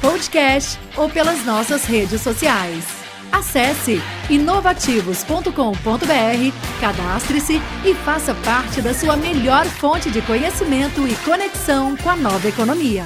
podcast ou pelas nossas redes sociais. Acesse inovativos.com.br, cadastre-se e faça parte da sua melhor fonte de conhecimento e conexão com a nova economia.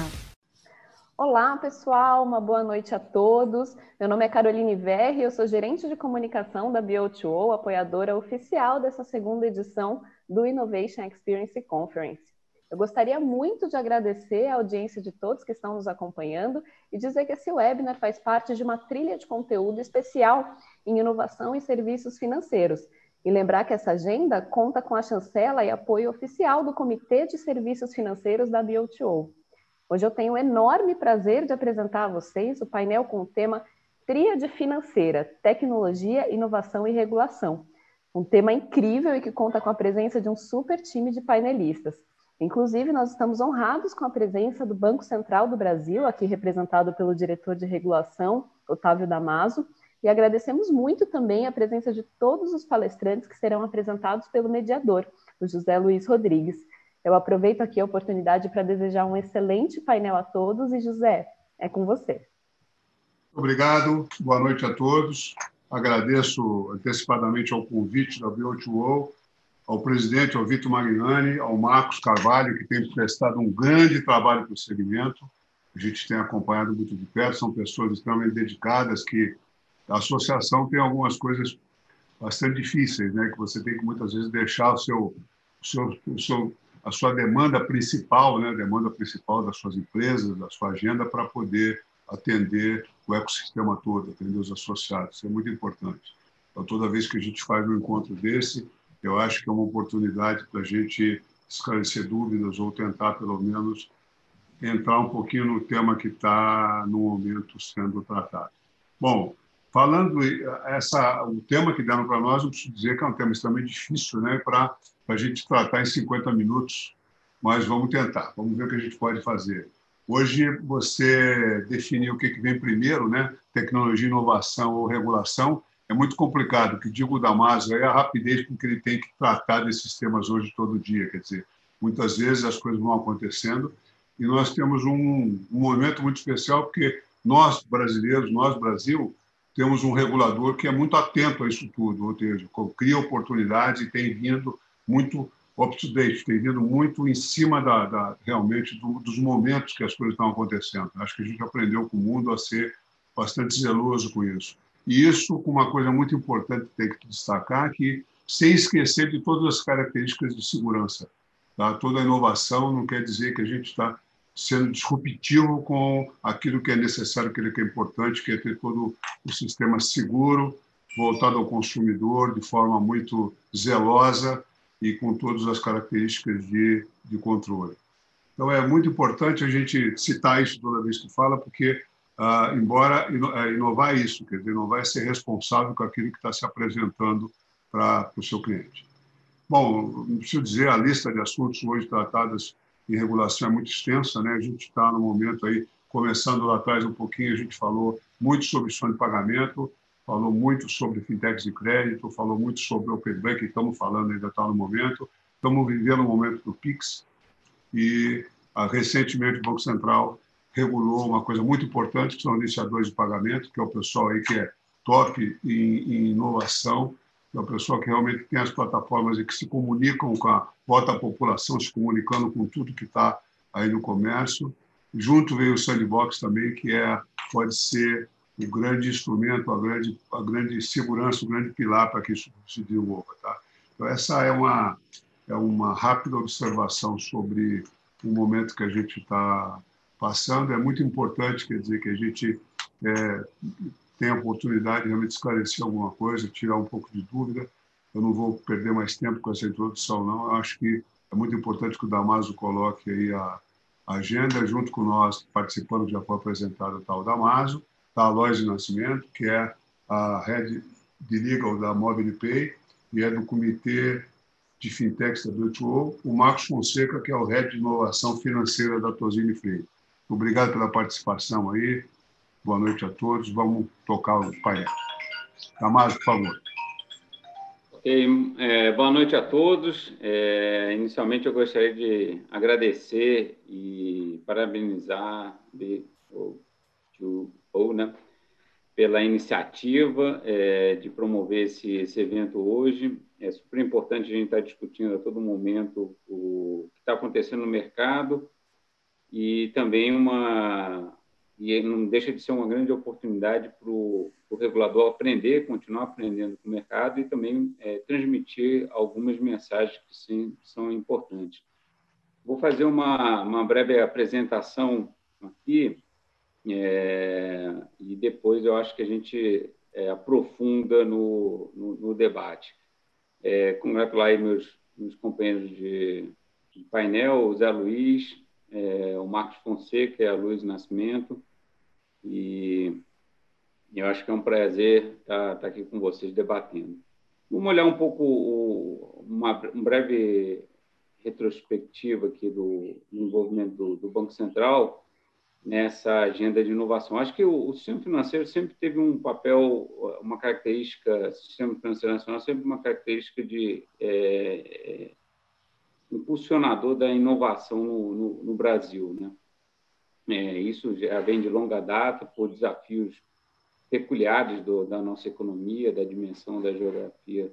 Olá, pessoal, uma boa noite a todos. Meu nome é Caroline Verri, eu sou gerente de comunicação da BO2O, apoiadora oficial dessa segunda edição do Innovation Experience Conference. Eu gostaria muito de agradecer a audiência de todos que estão nos acompanhando e dizer que esse webinar faz parte de uma trilha de conteúdo especial em inovação e serviços financeiros. E lembrar que essa agenda conta com a chancela e apoio oficial do Comitê de Serviços Financeiros da BOTO. Hoje eu tenho o enorme prazer de apresentar a vocês o painel com o tema Tríade Financeira, Tecnologia, Inovação e Regulação. Um tema incrível e que conta com a presença de um super time de painelistas. Inclusive, nós estamos honrados com a presença do Banco Central do Brasil, aqui representado pelo diretor de regulação, Otávio Damaso, e agradecemos muito também a presença de todos os palestrantes que serão apresentados pelo mediador, o José Luiz Rodrigues. Eu aproveito aqui a oportunidade para desejar um excelente painel a todos e, José, é com você. Obrigado, boa noite a todos. Agradeço antecipadamente ao convite da BioTuO, ao presidente, ao Vitor Magnani, ao Marcos Carvalho, que tem prestado um grande trabalho para o segmento. A gente tem acompanhado muito de perto, são pessoas extremamente dedicadas, que a associação tem algumas coisas bastante difíceis, né? que você tem que muitas vezes deixar o seu, o seu, o seu, a sua demanda principal, né? a demanda principal das suas empresas, da sua agenda, para poder atender o ecossistema todo, atender os associados. Isso é muito importante. Então, toda vez que a gente faz um encontro desse, eu acho que é uma oportunidade para a gente esclarecer dúvidas ou tentar, pelo menos, entrar um pouquinho no tema que está, no momento, sendo tratado. Bom, falando essa, o tema que deram para nós, eu preciso dizer que é um tema extremamente difícil né, para a gente tratar em 50 minutos, mas vamos tentar, vamos ver o que a gente pode fazer. Hoje, você definir o que vem primeiro, né? tecnologia, inovação ou regulação, é muito complicado. O que digo o Damaso é a rapidez com que ele tem que tratar desses temas hoje todo dia. Quer dizer, muitas vezes as coisas vão acontecendo e nós temos um, um momento muito especial porque nós, brasileiros, nós, Brasil, temos um regulador que é muito atento a isso tudo, ou seja, cria oportunidades e tem vindo muito up-to-date, tem vindo muito em cima da, da realmente do, dos momentos que as coisas estão acontecendo. Acho que a gente aprendeu com o mundo a ser bastante zeloso com isso. E isso com uma coisa muito importante que tem que destacar, que sem esquecer de todas as características de segurança. Tá? Toda inovação não quer dizer que a gente está sendo disruptivo com aquilo que é necessário, aquilo que é importante, que é ter todo o sistema seguro, voltado ao consumidor de forma muito zelosa e com todas as características de, de controle. Então, é muito importante a gente citar isso toda vez que fala, porque, ah, embora é, inovar isso, quer dizer, inovar é ser responsável com aquilo que está se apresentando para o seu cliente. Bom, não preciso dizer, a lista de assuntos hoje tratados em regulação é muito extensa, né? A gente está no momento aí, começando lá atrás um pouquinho, a gente falou muito sobre sonho de pagamento, falou muito sobre fintechs de crédito, falou muito sobre Open Bank, estamos falando, ainda está no momento. Estamos vivendo o momento do PIX e, ah, recentemente, o Banco Central regulou uma coisa muito importante, que são iniciadores de pagamento, que é o pessoal aí que é top em, em inovação, que é o pessoal que realmente tem as plataformas e que se comunicam com a bota população, se comunicando com tudo que está aí no comércio. Junto veio o Sandbox também, que é, pode ser o grande instrumento, a grande, a grande segurança, o grande pilar para que isso se desenvolva. Tá? Então, essa é uma, é uma rápida observação sobre o momento que a gente está passando. É muito importante, quer dizer, que a gente é, tenha a oportunidade de realmente esclarecer alguma coisa, tirar um pouco de dúvida. Eu não vou perder mais tempo com essa introdução, não. Eu acho que é muito importante que o Damaso coloque aí a, agenda. Junto com nós, participando, já foi apresentado o tal Damaso, da Aloysio Nascimento, que é a Head de Legal da MobilePay e é do Comitê de Fintechs da WTO, o Marcos Fonseca, que é o Head de Inovação Financeira da Tosini Freire. Obrigado pela participação aí. Boa noite a todos. Vamos tocar o painel. Damaso, por favor. Ok, é, boa noite a todos. É, inicialmente, eu gostaria de agradecer e parabenizar o ou, né, pela iniciativa é, de promover esse, esse, evento hoje. É super importante a gente estar discutindo a todo momento o que está acontecendo no mercado e também uma e não deixa de ser uma grande oportunidade para o regulador aprender, continuar aprendendo com o mercado e também é, transmitir algumas mensagens que sim, são importantes. Vou fazer uma, uma breve apresentação aqui é, e depois eu acho que a gente é, aprofunda no, no, no debate. É, congratular meus, meus companheiros de, de painel, o Zé Luiz, é, o Marcos Fonseca e a Luiz Nascimento, e eu acho que é um prazer estar, estar aqui com vocês debatendo. Vamos olhar um pouco o, uma, um breve retrospectiva aqui do, do envolvimento do, do, Banco Central nessa agenda de inovação. Acho que o, o, sistema financeiro sempre teve um papel, uma característica, sistema financeiro nacional sempre uma característica de é, é, impulsionador da inovação no, no, no Brasil, né? É, isso já vem de longa data por desafios peculiares do, da nossa economia, da dimensão da geografia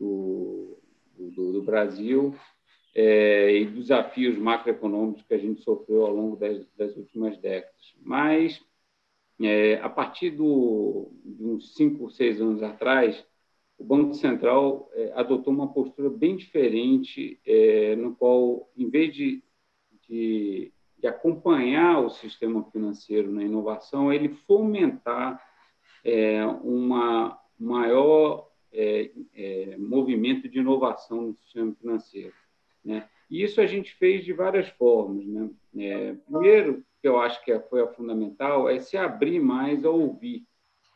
do, do, do Brasil é, e desafios macroeconômicos que a gente sofreu ao longo das, das últimas décadas. Mas, é, a partir do, de uns cinco, seis anos atrás, o Banco Central é, adotou uma postura bem diferente, é, no qual, em vez de, de de acompanhar o sistema financeiro na inovação, ele fomentar é, uma maior movimento de inovação no sistema financeiro. Né? E isso a gente fez de várias formas. Né? Primeiro, que eu acho que foi a fundamental, é se abrir mais a ouvir.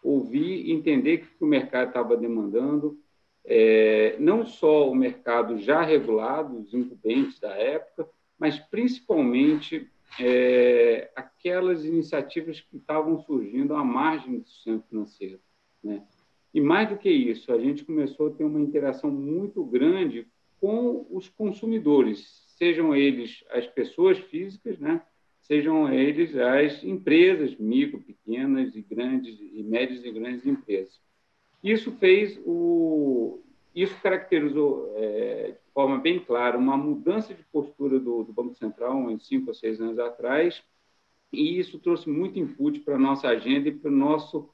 Ouvir, entender o que o mercado estava demandando, é, não só o mercado já regulado, os incumbentes da época, mas principalmente é, aquelas iniciativas que estavam surgindo à margem do sistema financeiro. Né? E mais do que isso, a gente começou a ter uma interação muito grande com os consumidores, sejam eles as pessoas físicas, né? Sejam eles as empresas, micro, pequenas e grandes, e médias e grandes empresas. Isso fez o, isso caracterizou é, de forma bem clara uma mudança de postura do, do Banco Central uns cinco ou seis anos atrás, e isso trouxe muito input para a nossa agenda e para o nosso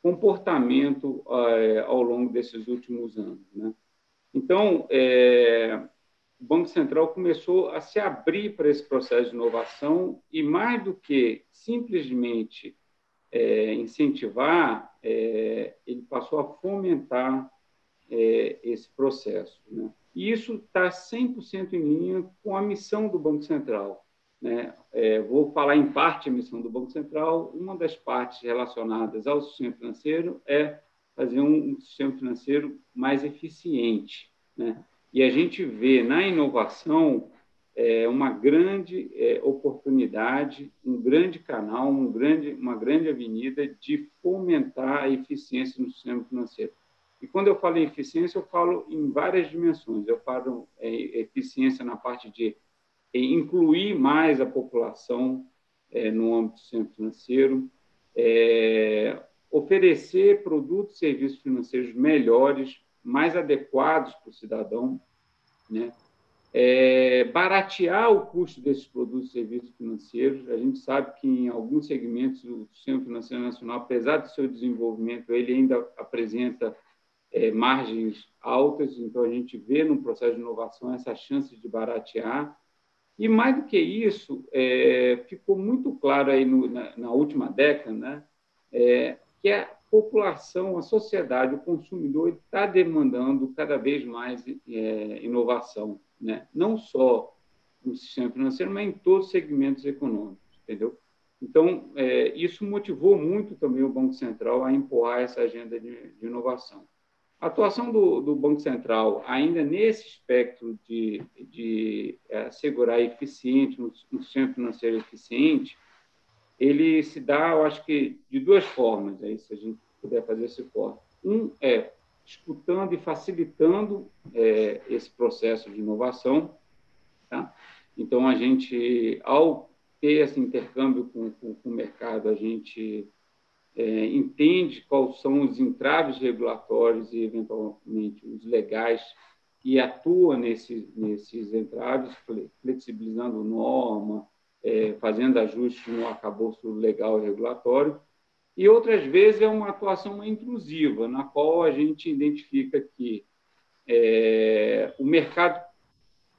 comportamento é, ao longo desses últimos anos. Né? Então, é, o Banco Central começou a se abrir para esse processo de inovação e, mais do que simplesmente é, incentivar, é, ele passou a fomentar é, esse processo. Né? E isso está 100% em linha com a missão do Banco Central. Né? É, vou falar em parte a missão do Banco Central. Uma das partes relacionadas ao sistema financeiro é fazer um, um sistema financeiro mais eficiente. Né? E a gente vê na inovação é, uma grande é, oportunidade, um grande canal, um grande, uma grande avenida de fomentar a eficiência no sistema financeiro. E quando eu falo em eficiência, eu falo em várias dimensões. Eu falo em eficiência na parte de incluir mais a população é, no âmbito do sistema financeiro, é, oferecer produtos e serviços financeiros melhores, mais adequados para o cidadão, né? É, baratear o custo desses produtos e serviços financeiros. A gente sabe que em alguns segmentos o sistema financeiro nacional, apesar do seu desenvolvimento, ele ainda apresenta é, margens altas, então a gente vê no processo de inovação essa chance de baratear. E mais do que isso, é, ficou muito claro aí no, na, na, última década né, é, que a população, a sociedade, o consumidor está demandando cada vez mais é, inovação, né? não só no sistema financeiro, mas em todos os segmentos econômicos, entendeu? Então, é, isso motivou muito também o Banco Central a empurrar essa agenda de, de inovação. A atuação do, do, Banco Central, ainda nesse espectro de, de é, assegurar eficiente, um, um sistema financeiro eficiente, ele se dá, eu acho que, de duas formas, aí, se a gente puder fazer esse corte. Um é escutando e facilitando é, esse processo de inovação. Tá? Então, a gente, ao ter esse intercâmbio com, com, com o mercado, a gente é, entende quais são os entraves regulatórios e, eventualmente, os legais e atua nesse, nesses entraves, flexibilizando norma, é, fazendo ajustes no arcabouço legal e regulatório, e outras vezes é uma atuação intrusiva, na qual a gente identifica que é, o mercado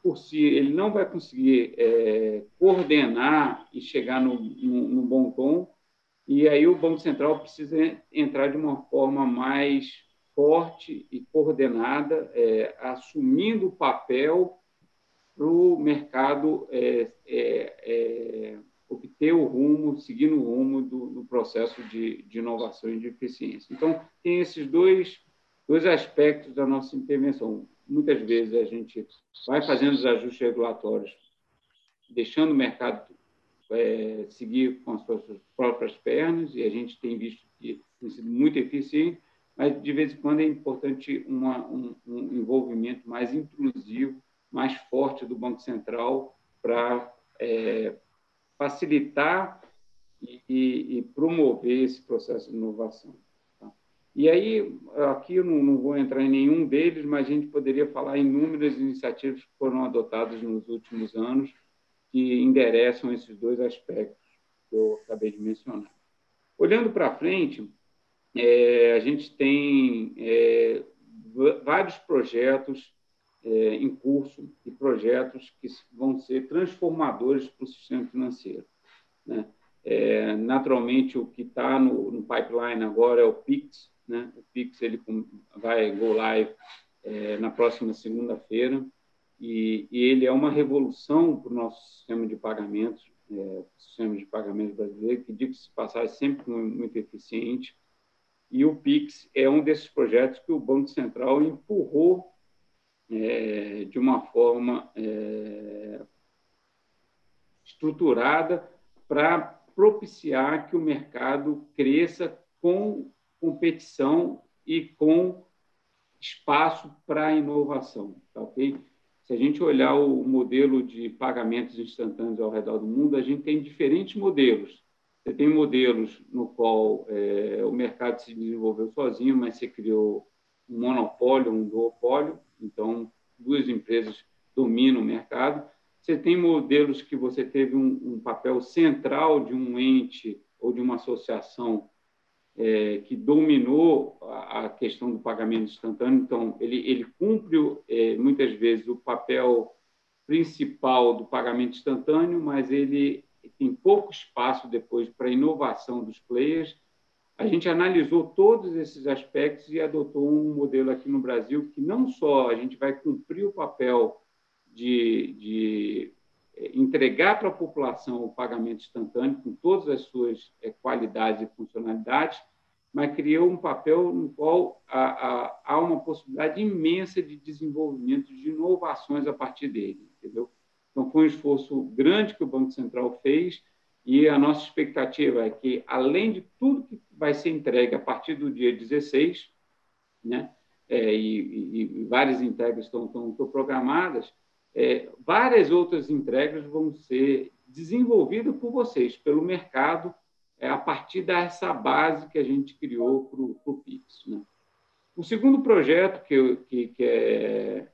por si ele não vai conseguir é, coordenar e chegar no, no, no, bom tom, e aí o Banco Central precisa entrar de uma forma mais forte e coordenada, é, assumindo o papel para o mercado é, é, é, obter o rumo, seguindo o rumo do, do processo de, de, inovação e de eficiência. Então, tem esses dois, dois aspectos da nossa intervenção. Muitas vezes a gente vai fazendo os ajustes regulatórios, deixando o mercado é, seguir com as suas próprias pernas, e a gente tem visto que tem sido muito eficiente, mas de vez em quando é importante uma, um, um envolvimento mais intrusivo mais forte do Banco Central para é, facilitar e, e, promover esse processo de inovação. Tá? E aí, aqui eu não, não, vou entrar em nenhum deles, mas a gente poderia falar em inúmeras iniciativas que foram adotadas nos últimos anos que endereçam esses dois aspectos que eu acabei de mencionar. Olhando para frente, é, a gente tem é, vários projetos é, em curso e projetos que vão ser transformadores para o sistema financeiro. Né? É, naturalmente, o que está no, no, pipeline agora é o PIX. Né? O PIX ele vai go live é, na próxima segunda-feira e, e, ele é uma revolução para o nosso sistema de pagamentos, é, sistema de pagamentos brasileiro, que, passar, é sempre muito eficiente. E o PIX é um desses projetos que o Banco Central empurrou é, de uma forma é, estruturada para propiciar que o mercado cresça com competição e com espaço para inovação, tá ok? Se a gente olhar o modelo de pagamentos instantâneos ao redor do mundo, a gente tem diferentes modelos. Você tem modelos no qual é, o mercado se desenvolveu sozinho, mas você criou um monopólio, um duopólio, então duas empresas dominam o mercado. Você tem modelos que você teve um, um papel central de um ente ou de uma associação é, que dominou a, a, questão do pagamento instantâneo, então ele, ele cumpre é, muitas vezes o papel principal do pagamento instantâneo, mas ele tem pouco espaço depois para inovação dos players a gente analisou todos esses aspectos e adotou um modelo aqui no Brasil que não só a gente vai cumprir o papel de, de eh, entregar para a população o pagamento instantâneo com todas as suas eh, qualidades e funcionalidades, mas criou um papel no qual há, há uma possibilidade imensa de desenvolvimento de inovações a partir dele, entendeu? Então, foi um esforço grande que o Banco Central fez e a nossa expectativa é que, além de tudo que vai ser entregue a partir do dia 16, né, é, e, e, várias entregas estão, estão, estão programadas, é, várias outras entregas vão ser desenvolvidas por vocês, pelo mercado, é, a partir dessa base que a gente criou para o PIX. Né? O segundo projeto, que, que, que, é,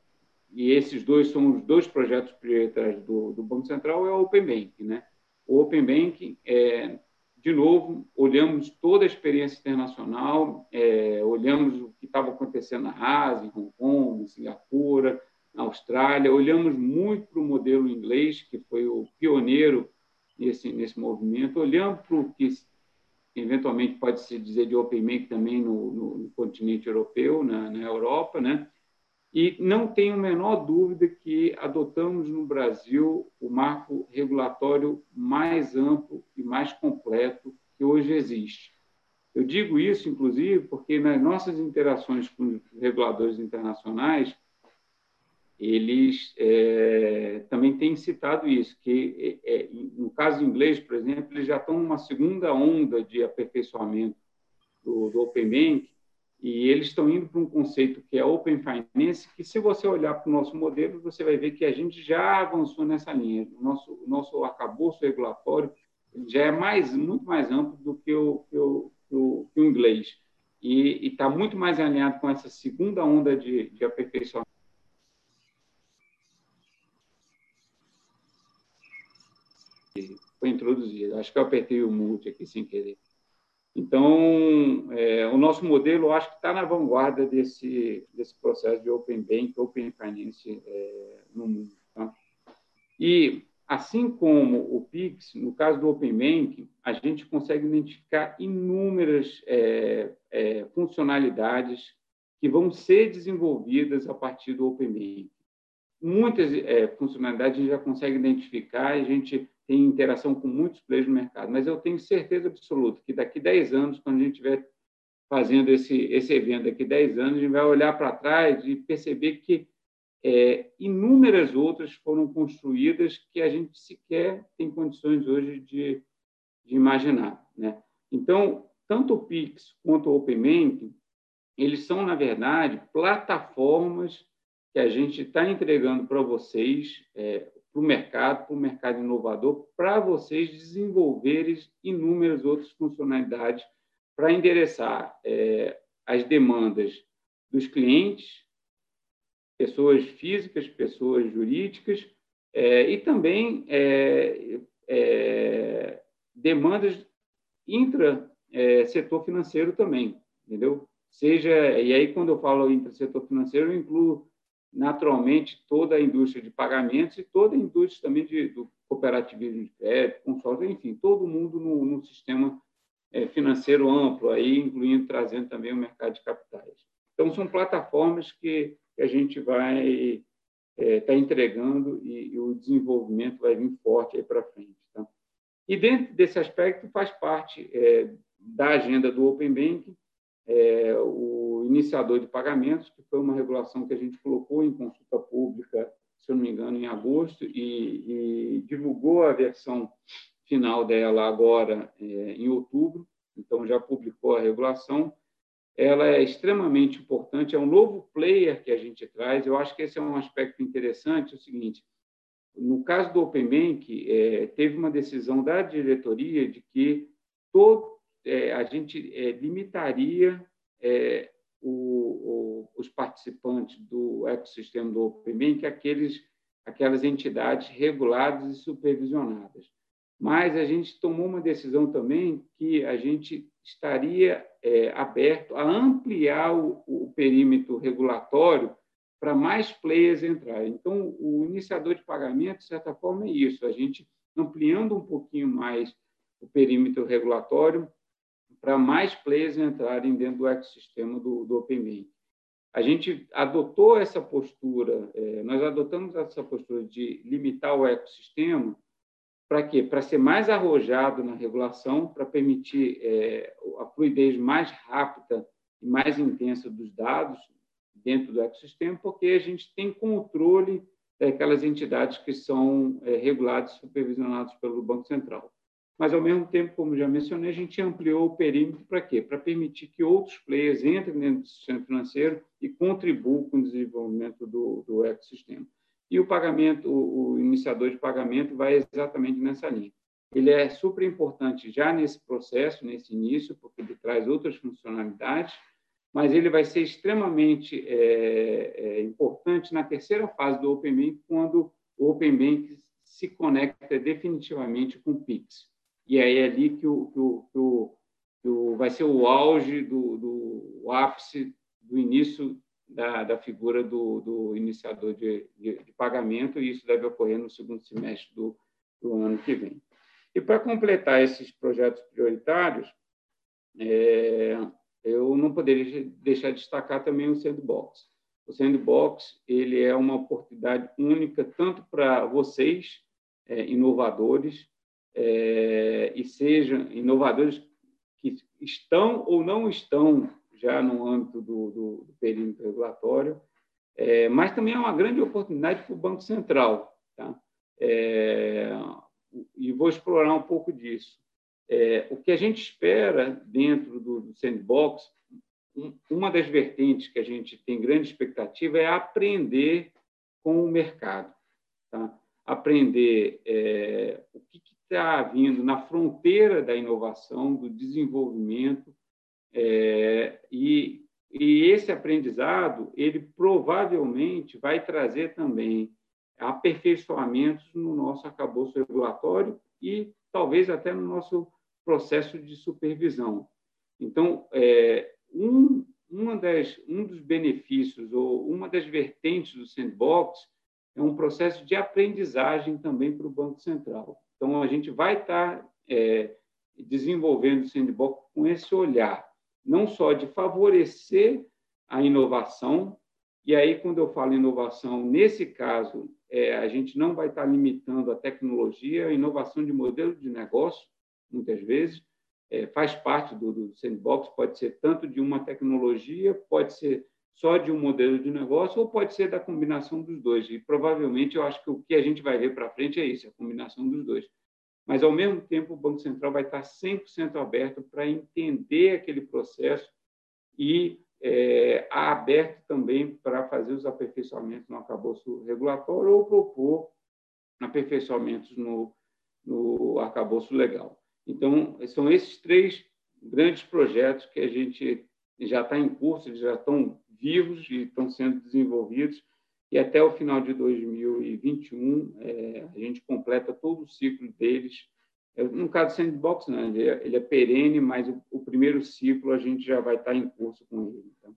e esses dois são os dois projetos prioritários do, do Banco Central, é o Open Bank. Né? O Open Banking, é, de novo, olhamos toda a experiência internacional, é, olhamos o que estava acontecendo na Ásia, em Hong Kong, em Singapura, na Austrália, olhamos muito para o modelo inglês, que foi o pioneiro nesse, nesse movimento, olhamos para o que eventualmente pode se dizer de Open Bank também no, no, no continente europeu, na, na Europa, né? E não tenho a menor dúvida que adotamos no Brasil o marco regulatório mais amplo e mais completo que hoje existe. Eu digo isso, inclusive, porque nas nossas interações com reguladores internacionais, eles é, também têm citado isso, que é, é no caso inglês, por exemplo, eles já estão numa segunda onda de aperfeiçoamento do, do Open Bank, e eles estão indo para um conceito que é Open Finance, que se você olhar para o nosso modelo, você vai ver que a gente já avançou nessa linha. O nosso, o nosso arcabouço regulatório já é mais, muito mais amplo do que o, que o, que o, que o inglês. E está muito mais alinhado com essa segunda onda de, de aperfeiçoamento. Foi introduzido. Acho que eu apertei o mute aqui sem querer. Então, é, o nosso modelo, acho que está na vanguarda desse, desse processo de Open Bank, Open Finance é, no mundo. Tá? E, assim como o PIX, no caso do Open Bank, a gente consegue identificar inúmeras é, é funcionalidades que vão ser desenvolvidas a partir do Open Bank. Muitas é, funcionalidades a gente já consegue identificar a gente tem interação com muitos players no mercado, mas eu tenho certeza absoluta que daqui 10 anos, quando a gente estiver fazendo esse, esse evento daqui 10 anos, a gente vai olhar para trás e perceber que é, inúmeras outras foram construídas que a gente sequer tem condições hoje de, de imaginar. Né? Então, tanto o Pix quanto o OpenBank, eles são, na verdade, plataformas que a gente está entregando para vocês, é, para o mercado, para o mercado inovador, para vocês desenvolverem inúmeras outras funcionalidades para endereçar é, as demandas dos clientes, pessoas físicas, pessoas jurídicas, é, e também é, é demandas intra-setor é, financeiro também, entendeu? Seja, e aí quando eu falo intra-setor financeiro, eu incluo naturalmente toda a indústria de pagamentos e toda a indústria também de, do cooperativismo de crédito, consórcio, enfim, todo mundo no, no sistema é, financeiro amplo, aí incluindo trazendo também o mercado de capitais. Então são plataformas que, a gente vai estar é, tá entregando e, e, o desenvolvimento vai vir forte aí para frente. Tá? E dentro desse aspecto faz parte é, da agenda do Open Banking é, o iniciador de pagamentos, que foi uma regulação que a gente colocou em consulta pública, se eu não me engano, em agosto, e, e divulgou a versão final dela agora é, em outubro, então já publicou a regulação. Ela é extremamente importante, é um novo player que a gente traz. Eu acho que esse é um aspecto interessante. É o seguinte: no caso do Open Bank, é, teve uma decisão da diretoria de que todo é, a gente é, limitaria é, o, o, os participantes do ecossistema do Open Bank aqueles, aquelas entidades reguladas e supervisionadas. Mas a gente tomou uma decisão também que a gente estaria é, aberto a ampliar o, o perímetro regulatório para mais players entrarem. Então, o iniciador de pagamento, de certa forma, é isso, a gente ampliando um pouquinho mais o perímetro regulatório, para mais players entrarem dentro do ecossistema do, do Open Bank. A gente adotou essa postura, é, nós adotamos essa postura de limitar o ecossistema para quê? Para ser mais arrojado na regulação, para permitir é, a fluidez mais rápida e mais intensa dos dados dentro do ecossistema, porque a gente tem controle daquelas entidades que são é, reguladas e supervisionadas pelo Banco Central mas, ao mesmo tempo, como já mencionei, a gente ampliou o perímetro para quê? Para permitir que outros players entrem dentro do sistema financeiro e contribuam com o desenvolvimento do, do ecossistema. E o pagamento, o, o iniciador de pagamento vai exatamente nessa linha. Ele é super importante já nesse processo, nesse início, porque ele traz outras funcionalidades, mas ele vai ser extremamente é, é, importante na terceira fase do Open Bank, quando o Open Bank se conecta definitivamente com o Pix e aí é ali que, o, que, o, que, o, que o, vai ser o auge do, do o ápice do início da, da figura do, do iniciador de, de, de, pagamento, e isso deve ocorrer no segundo semestre do, do ano que vem. E para completar esses projetos prioritários, é, eu não poderia deixar de destacar também o Sandbox. o Sandbox ele é uma oportunidade única tanto para vocês, é, inovadores, é, e sejam inovadores que estão ou não estão já no âmbito do, do, do perímetro regulatório, é, mas também é uma grande oportunidade para o Banco Central. Tá? É, e vou explorar um pouco disso. É, o que a gente espera dentro do, do sandbox, um, uma das vertentes que a gente tem grande expectativa é aprender com o mercado, tá? aprender é, o que está vindo na fronteira da inovação, do desenvolvimento, é, e, e esse aprendizado ele provavelmente vai trazer também aperfeiçoamentos no nosso arcabouço regulatório e talvez até no nosso processo de supervisão. Então, é, um, uma das, um dos benefícios ou uma das vertentes do sandbox é um processo de aprendizagem também para o Banco Central. Então, a gente vai estar é, desenvolvendo o sandbox com esse olhar, não só de favorecer a inovação, e aí, quando eu falo inovação, nesse caso, é, a gente não vai estar limitando a tecnologia, a inovação de modelo de negócio, muitas vezes, é, faz parte do, do sandbox, pode ser tanto de uma tecnologia, pode ser só de um modelo de negócio, ou pode ser da combinação dos dois. E provavelmente eu acho que o que a gente vai ver para frente é isso, a combinação dos dois. Mas, ao mesmo tempo, o Banco Central vai estar 100% aberto para entender aquele processo e é, aberto também para fazer os aperfeiçoamentos no arcabouço regulatório ou propor aperfeiçoamentos no, no arcabouço legal. Então, são esses três grandes projetos que a gente já está em curso, eles já estão vivos e estão sendo desenvolvidos, e até o final de 2021 é, a gente completa todo o ciclo deles. É, no caso do Sandbox, não, ele, é, ele é perene, mas o, o, primeiro ciclo a gente já vai estar em curso com ele. Então.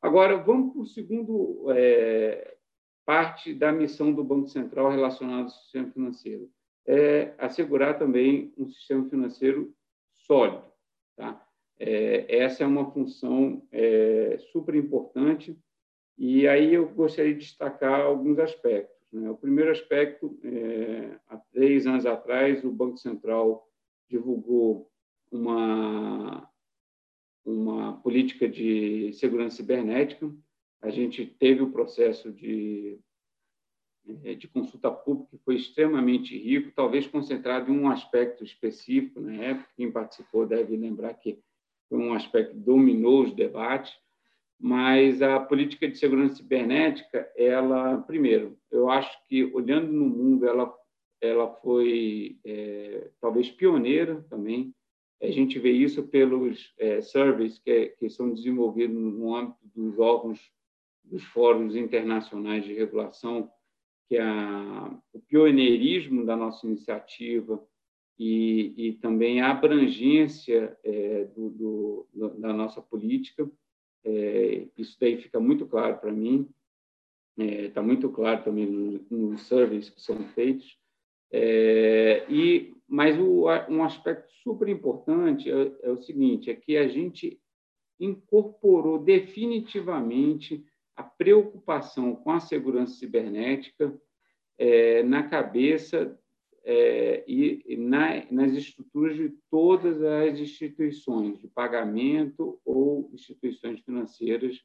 Agora, vamos para o segundo é, parte da missão do Banco Central relacionada ao sistema financeiro é assegurar também um sistema financeiro sólido. Tá? É, essa é uma função é, super importante e aí eu gostaria de destacar alguns aspectos. Né? O primeiro aspecto, é, há três anos atrás, o Banco Central divulgou uma, uma política de segurança cibernética. A gente teve o processo de é, de consulta pública que foi extremamente rico, talvez concentrado em um aspecto específico na época. Quem participou deve lembrar que foi um aspecto que dominou os debates, mas a política de segurança cibernética, ela, primeiro, eu acho que olhando no mundo, ela, ela foi é, talvez pioneira também. A gente vê isso pelos é, surveys que, que são desenvolvidos no âmbito dos órgãos dos fóruns internacionais de regulação que a, o pioneirismo da nossa iniciativa e, e também a abrangência é, do, do, da nossa política, é, isso daí fica muito claro para mim, está é, muito claro também nos, nos surveys que são feitos. É, e mas o, um aspecto super importante é, é o seguinte, é que a gente incorporou definitivamente a preocupação com a segurança cibernética é, na cabeça é, e na, nas estruturas de todas as instituições de pagamento ou instituições financeiras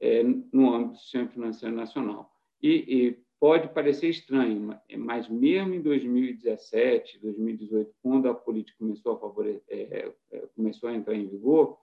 é, no âmbito do sistema financeiro nacional. E, e, pode parecer estranho, mas mesmo em 2017, 2018, quando a política começou a, favorecer, é, é, começou a entrar em vigor,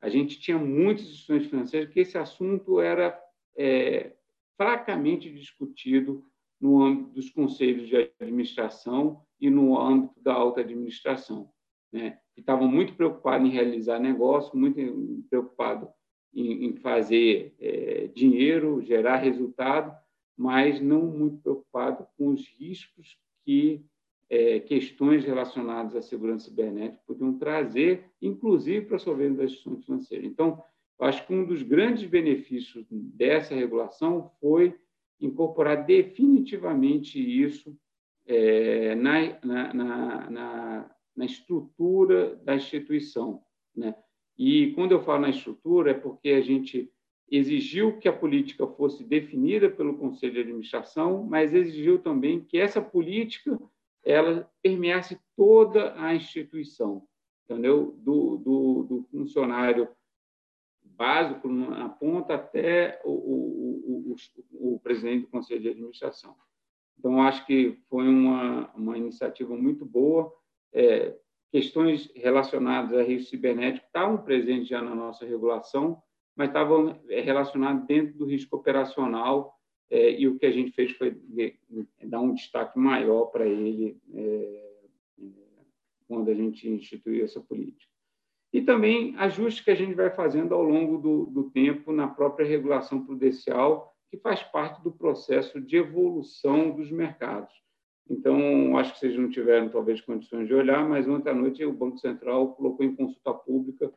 a gente tinha muitas instituições financeiras que esse assunto era é, fracamente discutido no âmbito dos conselhos de administração e no âmbito da alta administração, né? que estavam muito preocupados em realizar negócio, muito preocupados em, em fazer é, dinheiro, gerar resultado, mas não muito preocupados com os riscos que é, questões relacionadas à segurança cibernética podiam trazer, inclusive para a solvência das instituições financeiras. Então, acho que um dos grandes benefícios dessa regulação foi incorporar definitivamente isso é, na, na, na, na, estrutura da instituição. Né? E quando eu falo na estrutura, é porque a gente exigiu que a política fosse definida pelo Conselho de Administração, mas exigiu também que essa política ela permeasse toda a instituição, entendeu? Do, do, do funcionário básico na ponta até o, o, o, o, presidente do Conselho de Administração. Então, acho que foi uma, uma iniciativa muito boa. É, questões relacionadas a risco cibernético estavam presentes já na nossa regulação, mas estavam é, relacionadas dentro do risco operacional, é, e o que a gente fez foi dar um destaque maior para ele é, é, quando a gente instituiu essa política. E também ajustes que a gente vai fazendo ao longo do, do tempo na própria regulação prudencial, que faz parte do processo de evolução dos mercados. Então, acho que vocês não tiveram, talvez, condições de olhar, mas ontem à noite o Banco Central colocou em consulta pública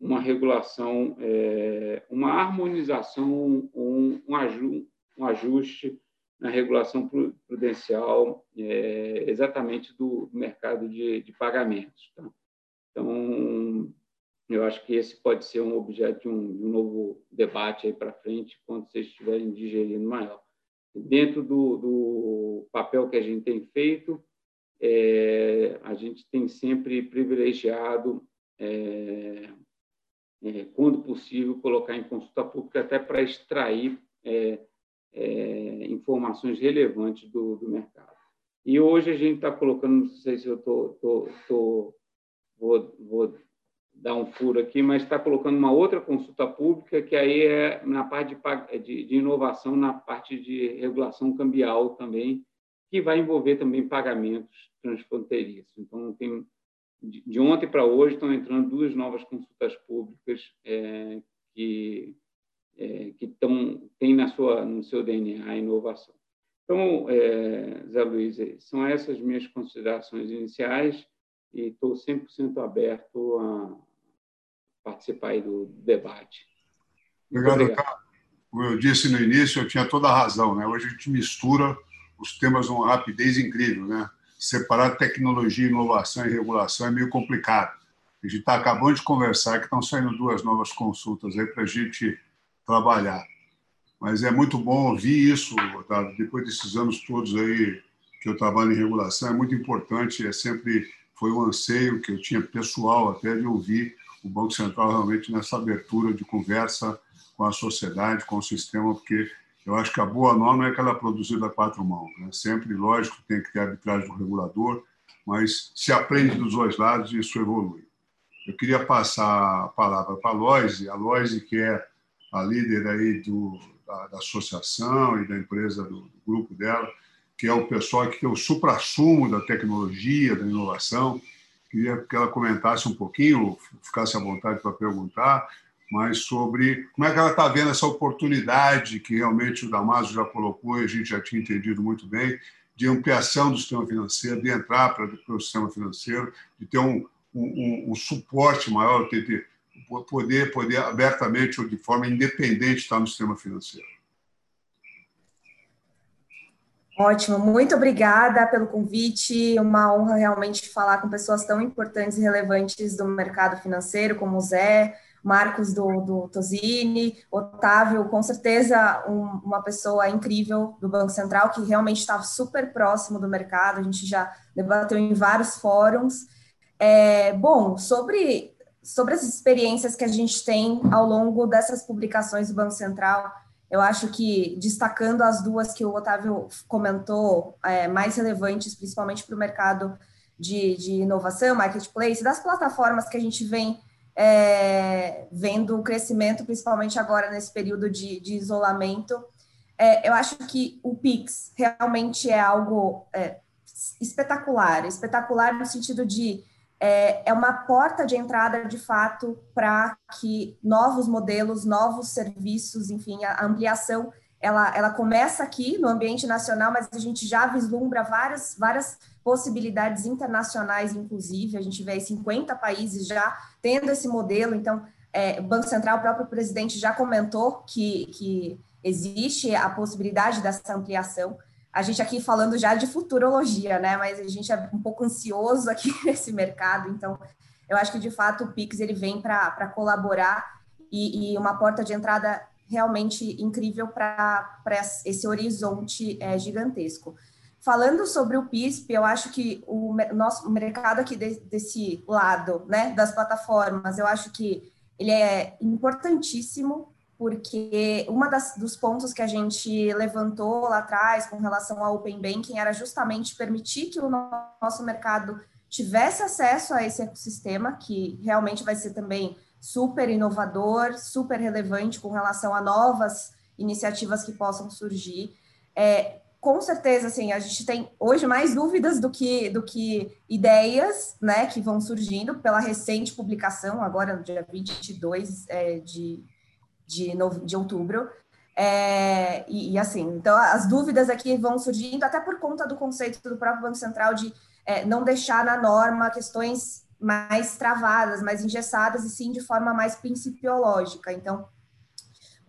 uma regulação, é, uma harmonização, um, um, ajuste na regulação prudencial é, exatamente do, mercado de, de pagamentos. Tá? Então, eu acho que esse pode ser um objeto de um, de um novo debate aí para frente, quando vocês estiverem digerindo maior dentro do, do papel que a gente tem feito, é, a gente tem sempre privilegiado, é, é, quando possível, colocar em consulta pública até para extrair é, é, informações relevantes do, do, mercado. E hoje a gente está colocando, não sei se eu tô vou, vou dar um furo aqui, mas está colocando uma outra consulta pública, que aí é na parte de, de, de, inovação, na parte de regulação cambial também, que vai envolver também pagamentos transfronteiriços. Então, tem, de, de ontem para hoje estão entrando duas novas consultas públicas é, que, é, que tão, tem na sua, no seu DNA a inovação. Então, é, Zé Luiz, são essas minhas considerações iniciais e estou 100% aberto a, participar do debate. Obrigado, obrigado. Como eu disse no início, eu tinha toda a razão. Né? Hoje a gente mistura os temas numa rapidez incrível. Né? Separar tecnologia, inovação e regulação é meio complicado. A gente está acabando de conversar que estão saindo duas novas consultas aí para a gente trabalhar. Mas é muito bom ouvir isso, Otávio, depois desses anos todos aí que eu trabalho em regulação, é muito importante, é sempre foi um anseio que eu tinha pessoal até de ouvir o Banco Central realmente nessa abertura de conversa com a sociedade, com o sistema, porque eu acho que a boa norma é aquela produzida a quatro mãos. Né? Sempre, lógico, tem que ter arbitragem do regulador, mas se aprende dos dois lados e isso evolui. Eu queria passar a palavra para a Loise, a Loise que é a líder aí do, da, da associação e da empresa, do, do, grupo dela, que é o pessoal que é o supra-sumo da tecnologia, da inovação, Queria que ela comentasse um pouquinho, ficasse à vontade para perguntar, mas sobre como é que ela está vendo essa oportunidade que realmente o Damaso já colocou e a gente já tinha entendido muito bem, de ampliação do sistema financeiro, de entrar para o sistema financeiro, de ter um, um, um suporte maior, de poder, poder abertamente ou de forma independente estar no sistema financeiro. Ótimo, muito obrigada pelo convite. Uma honra realmente falar com pessoas tão importantes e relevantes do mercado financeiro, como o Zé, Marcos do, do Tosini, Otávio, com certeza um, uma pessoa incrível do Banco Central, que realmente está super próximo do mercado, a gente já debateu em vários fóruns. É, bom, sobre, sobre as experiências que a gente tem ao longo dessas publicações do Banco Central, eu acho que, destacando as duas que o Otávio comentou, é, mais relevantes, principalmente para o mercado de, de, inovação, marketplace, das plataformas que a gente vem é, vendo o crescimento, principalmente agora nesse período de, de isolamento, é, eu acho que o Pix realmente é algo é, espetacular, espetacular no sentido de é, é uma porta de entrada, de fato, para que novos modelos, novos serviços, enfim, a ampliação, ela, ela começa aqui no ambiente nacional, mas a gente já vislumbra várias, várias possibilidades internacionais, inclusive, a gente vê aí 50 países já tendo esse modelo, então, é, o Banco Central, o próprio presidente já comentou que, que existe a possibilidade dessa ampliação, a gente aqui falando já de futurologia, né? Mas a gente é um pouco ansioso aqui nesse mercado, então eu acho que de fato o Pix ele vem para colaborar e, e, uma porta de entrada realmente incrível para esse horizonte é, gigantesco. Falando sobre o PISP, eu acho que o nosso mercado aqui de, desse lado, né, das plataformas, eu acho que ele é importantíssimo porque uma das, dos pontos que a gente levantou lá atrás com relação ao Open Banking era justamente permitir que o nosso mercado tivesse acesso a esse ecossistema, que realmente vai ser também super inovador, super relevante com relação a novas iniciativas que possam surgir. É, com certeza, assim, a gente tem hoje mais dúvidas do que, do que ideias, né, que vão surgindo pela recente publicação, agora no dia 22 é, de de, de outubro. É, e, e, assim, então as dúvidas aqui vão surgindo até por conta do conceito do próprio Banco Central de é, não deixar na norma questões mais travadas, mais engessadas, e sim de forma mais principiológica. Então,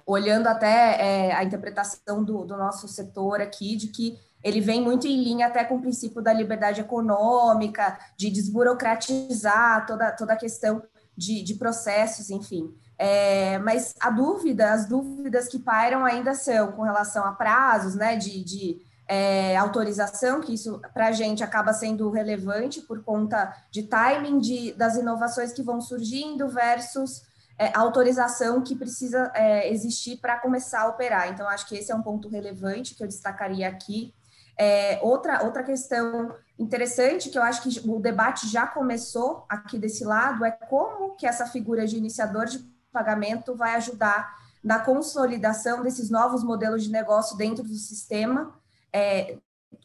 olhando até é, a interpretação do, do nosso setor aqui, de que ele vem muito em linha até com o princípio da liberdade econômica, de desburocratizar toda, toda a questão de, de processos, enfim. É, mas a dúvida, as dúvidas que pairam ainda são com relação a prazos, né, de, de é, autorização, que isso para a gente acaba sendo relevante por conta de timing de, das inovações que vão surgindo versus é, autorização que precisa é, existir para começar a operar. Então, acho que esse é um ponto relevante que eu destacaria aqui. É, outra, outra questão interessante, que eu acho que o debate já começou aqui desse lado, é como que essa figura de iniciador de pagamento vai ajudar na consolidação desses novos modelos de negócio dentro do sistema, é,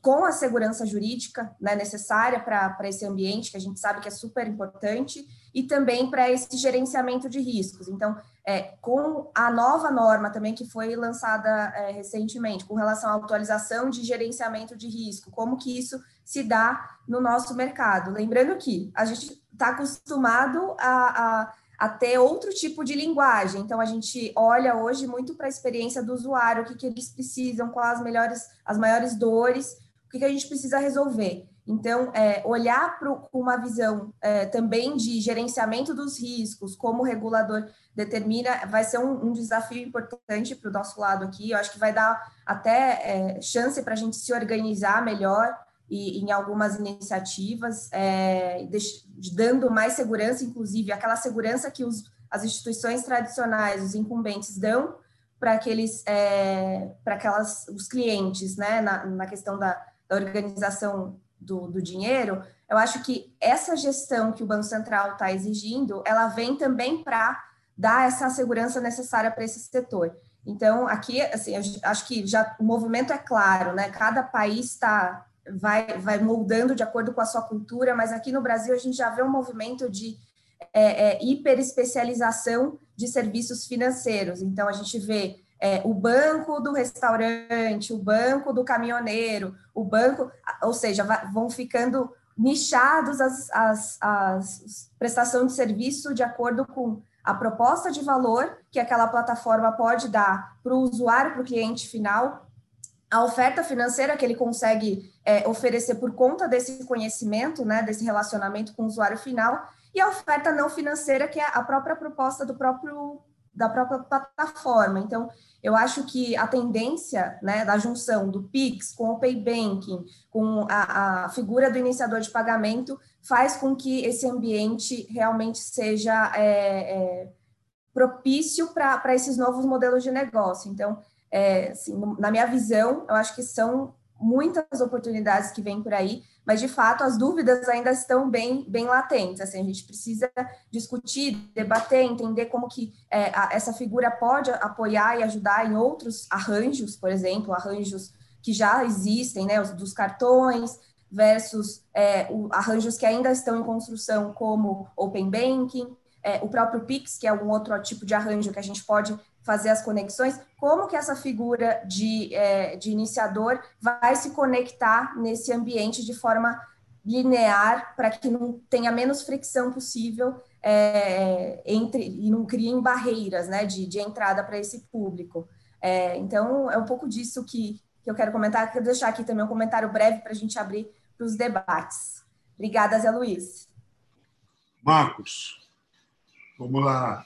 com a segurança jurídica né, necessária para esse ambiente, que a gente sabe que é super importante, e também para esse gerenciamento de riscos. Então, é, com a nova norma também que foi lançada é, recentemente, com relação à atualização de gerenciamento de risco, como que isso se dá no nosso mercado. Lembrando que a gente está acostumado a, a a ter outro tipo de linguagem. Então, a gente olha hoje muito para a experiência do usuário, o que, que eles precisam, quais as melhores, as maiores dores, o que, que a gente precisa resolver. Então, é, olhar para uma visão é, também de gerenciamento dos riscos, como o regulador determina, vai ser um, um desafio importante para o nosso lado aqui. Eu acho que vai dar até é, chance para a gente se organizar melhor e em algumas iniciativas, é, dando mais segurança, inclusive aquela segurança que os, as instituições tradicionais, os incumbentes dão para aqueles, é, para aquelas, os clientes, né, na, na questão da, da organização do, do, dinheiro, eu acho que essa gestão que o Banco Central está exigindo, ela vem também para dar essa segurança necessária para esse setor. Então, aqui, assim, acho que já o movimento é claro, né? Cada país está vai, vai moldando de acordo com a sua cultura, mas aqui no Brasil a gente já vê um movimento de é, é, hiperespecialização de serviços financeiros. Então, a gente vê é, o banco do restaurante, o banco do caminhoneiro, o banco, ou seja, vão ficando nichados as, as, as prestação de serviço de acordo com a proposta de valor que aquela plataforma pode dar para o usuário, para o cliente final, a oferta financeira que ele consegue é, oferecer por conta desse conhecimento, né, desse relacionamento com o usuário final, e a oferta não financeira, que é a própria proposta do próprio da própria plataforma. Então, eu acho que a tendência né, da junção do Pix com o Pay Banking, com a, a figura do iniciador de pagamento, faz com que esse ambiente realmente seja é, é, propício para esses novos modelos de negócio. Então, é, assim, na minha visão, eu acho que são muitas oportunidades que vêm por aí, mas de fato as dúvidas ainda estão bem, bem latentes. Assim, a gente precisa discutir, debater, entender como que é, a, essa figura pode apoiar e ajudar em outros arranjos, por exemplo, arranjos que já existem, né, os dos cartões versus é, o, arranjos que ainda estão em construção, como Open Banking, é, o próprio Pix, que é um outro tipo de arranjo que a gente pode fazer as conexões, como que essa figura de, é, de iniciador vai se conectar nesse ambiente de forma linear para que não tenha menos fricção possível é, entre e não criem barreiras né, de, de entrada para esse público. É, então, é um pouco disso que, que eu quero comentar. Quero deixar aqui também um comentário breve para a gente abrir para os debates. Obrigada, Zé Luiz. Marcos, vamos lá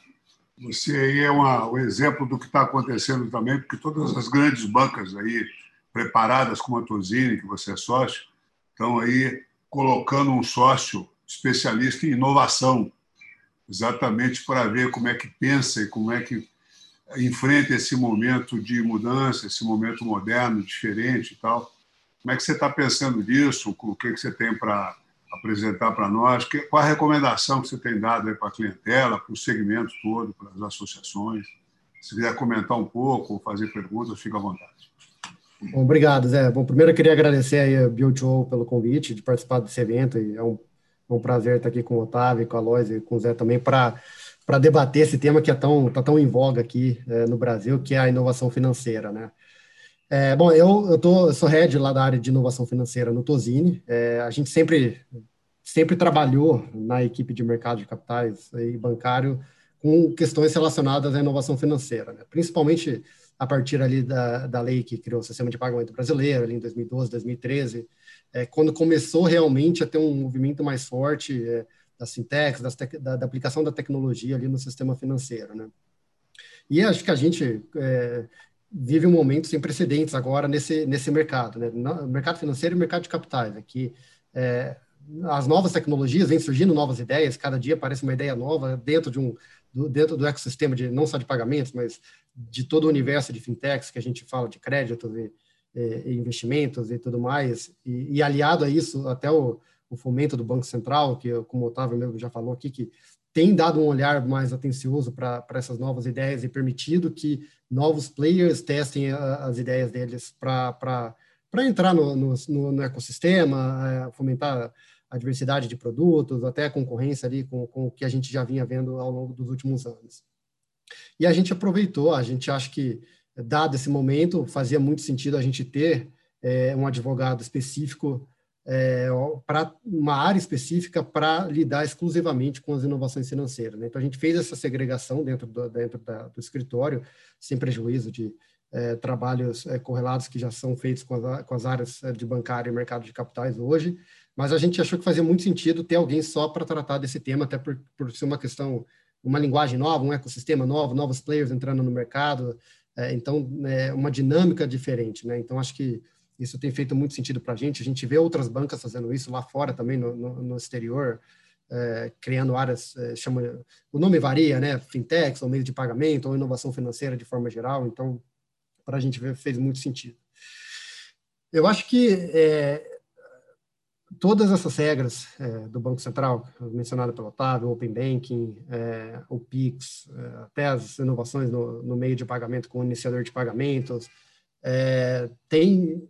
Você aí é uma, um exemplo do que está acontecendo também, porque todas as grandes bancas aí preparadas como a Tosini, que você é sócio, estão aí colocando um sócio especialista em inovação, exatamente para ver como é que pensa e como é que enfrenta esse momento de mudança, esse momento moderno, diferente e tal. Como é que você está pensando nisso? O que, que você tem para apresentar para nós? Qual a recomendação que você tem dado para a clientela, para o segmento todo, para as associações? Se quiser comentar um pouco ou fazer perguntas, fica à vontade. Bom, obrigado, Zé. Bom, primeiro eu queria agradecer aí a BioTO pelo convite de participar desse evento. É um, é um prazer estar aqui com o Otávio, com a Lois e com o Zé também para para debater esse tema que é tão, tá tão em voga aqui é, no Brasil, que é a inovação financeira, né? É, bom, eu, eu, tô, eu sou head lá da área de inovação financeira no Tosini. É, a gente sempre, sempre trabalhou na equipe de mercado de capitais e bancário com questões relacionadas à inovação financeira, né? principalmente a partir ali da, da lei que criou o sistema de pagamento brasileiro, ali em 2012, 2013, é, quando começou realmente a ter um movimento mais forte é, das fintechs, das tec, da, da, aplicação da tecnologia ali no sistema financeiro, né? E acho que a gente é, vive um momento sem precedentes agora nesse, nesse mercado, né? No mercado financeiro e mercado de capitais, aqui é, as novas tecnologias vêm surgindo novas ideias, cada dia aparece uma ideia nova dentro de um do, dentro do ecossistema de não só de pagamentos, mas de todo o universo de fintechs que a gente fala de créditos e, e investimentos e tudo mais, e, e, aliado a isso até o, o fomento do Banco Central, que como o Otávio mesmo já falou aqui, que tem dado um olhar mais atencioso para essas novas ideias e permitido que novos players testem a, as ideias deles para entrar no, no, no, ecossistema, é, fomentar a diversidade de produtos, até a concorrência ali com, com o que a gente já vinha vendo ao longo dos últimos anos. E a gente aproveitou, a gente acha que, dado esse momento, fazia muito sentido a gente ter é, um advogado específico é, para uma área específica para lidar exclusivamente com as inovações financeiras. Né? Então, a gente fez essa segregação dentro do, dentro da, do escritório, sem prejuízo de é, trabalhos é, correlatos que já são feitos com as, com as áreas é, de bancário e mercado de capitais hoje, mas a gente achou que fazia muito sentido ter alguém só para tratar desse tema, até por, por ser uma questão, uma linguagem nova, um ecossistema novo, novos players entrando no mercado, é, então, é uma dinâmica diferente, né? Então, acho que isso tem feito muito sentido para a gente. A gente vê outras bancas fazendo isso lá fora também, no, no, no exterior, é, criando áreas, é, chama, o nome varia, né? Fintechs, ou meio de pagamento, ou inovação financeira de forma geral. Então, para a gente ver, fez muito sentido. Eu acho que é, todas essas regras é, do Banco Central, mencionado pelo Otávio, Open Banking, é, o PIX, é, até as inovações no, no, meio de pagamento com o iniciador de pagamentos, é, tem